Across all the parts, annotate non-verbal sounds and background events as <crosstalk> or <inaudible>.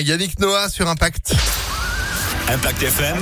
Yannick Noah sur Impact. Impact FM.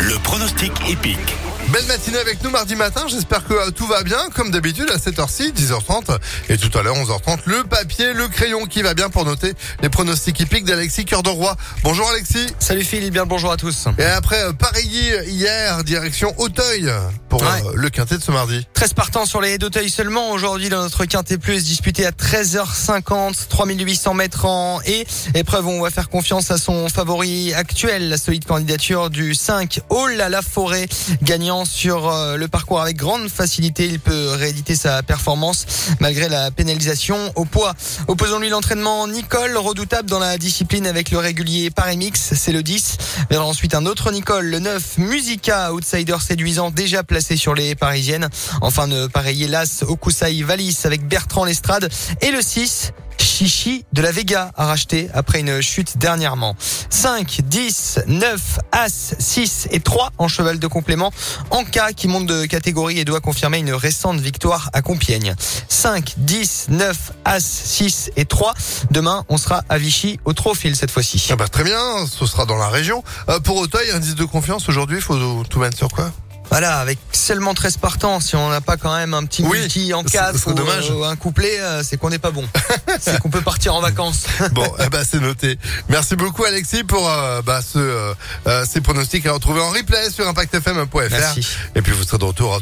Le pronostic épique. Belle matinée avec nous mardi matin. J'espère que euh, tout va bien. Comme d'habitude, à 7h6, 10h30 et tout à l'heure, 11h30, le papier, le crayon qui va bien pour noter les pronostics hippiques d'Alexis Cœur de Roi. Bonjour Alexis. Salut Philippe, bien le bonjour à tous. Et après euh, Paris hier, direction Auteuil pour Ouais. euh, le quintet de ce mardi. 13 partants sur les haies d'Auteuil seulement aujourd'hui dans notre quintet plus disputé à 13h50, 3800 mètres en et épreuve on va faire confiance à son favori actuel, la solide candidature du 5 Hall à la forêt, gagnant sur euh, le parcours avec grande facilité. Il peut rééditer sa performance malgré la pénalisation au poids. Opposons-lui l'entraînement Nicole, redoutable dans la discipline avec le régulier Paris-Mix, c'est le 10. Viendra ensuite un autre Nicole, le 9 Musica, outsider séduisant déjà placé sur les parisiennes. Enfin ne pareiller l'As Okusai Valis avec Bertrand Lestrade et le 6 Chichi de la Vega à racheter après une chute dernièrement. 5, 10, 9, As, 6 et 3 en cheval de complément. Anka qui monte de catégorie et doit confirmer une récente victoire à Compiègne. 5, 10, 9, As, 6 et 3. Demain, on sera à Vichy au Trophil cette fois-ci. Ah bah très bien, ce sera dans la région. Euh, pour Auteuil, indice de confiance aujourd'hui, il faut tout mettre sur quoi? Voilà, avec seulement 13 partants, si on n'a pas quand même un petit Oui, multi en ce- 4 ce serait ou, dommage. ou un couplet, euh, c'est qu'on n'est pas bon. <laughs> c'est qu'on peut partir en vacances. Bon, eh ben, c'est noté. Merci beaucoup Alexis pour euh, bah, ce, euh, euh, ces pronostics à retrouver en replay sur impactfm.fr. Merci. Et puis vous serez de retour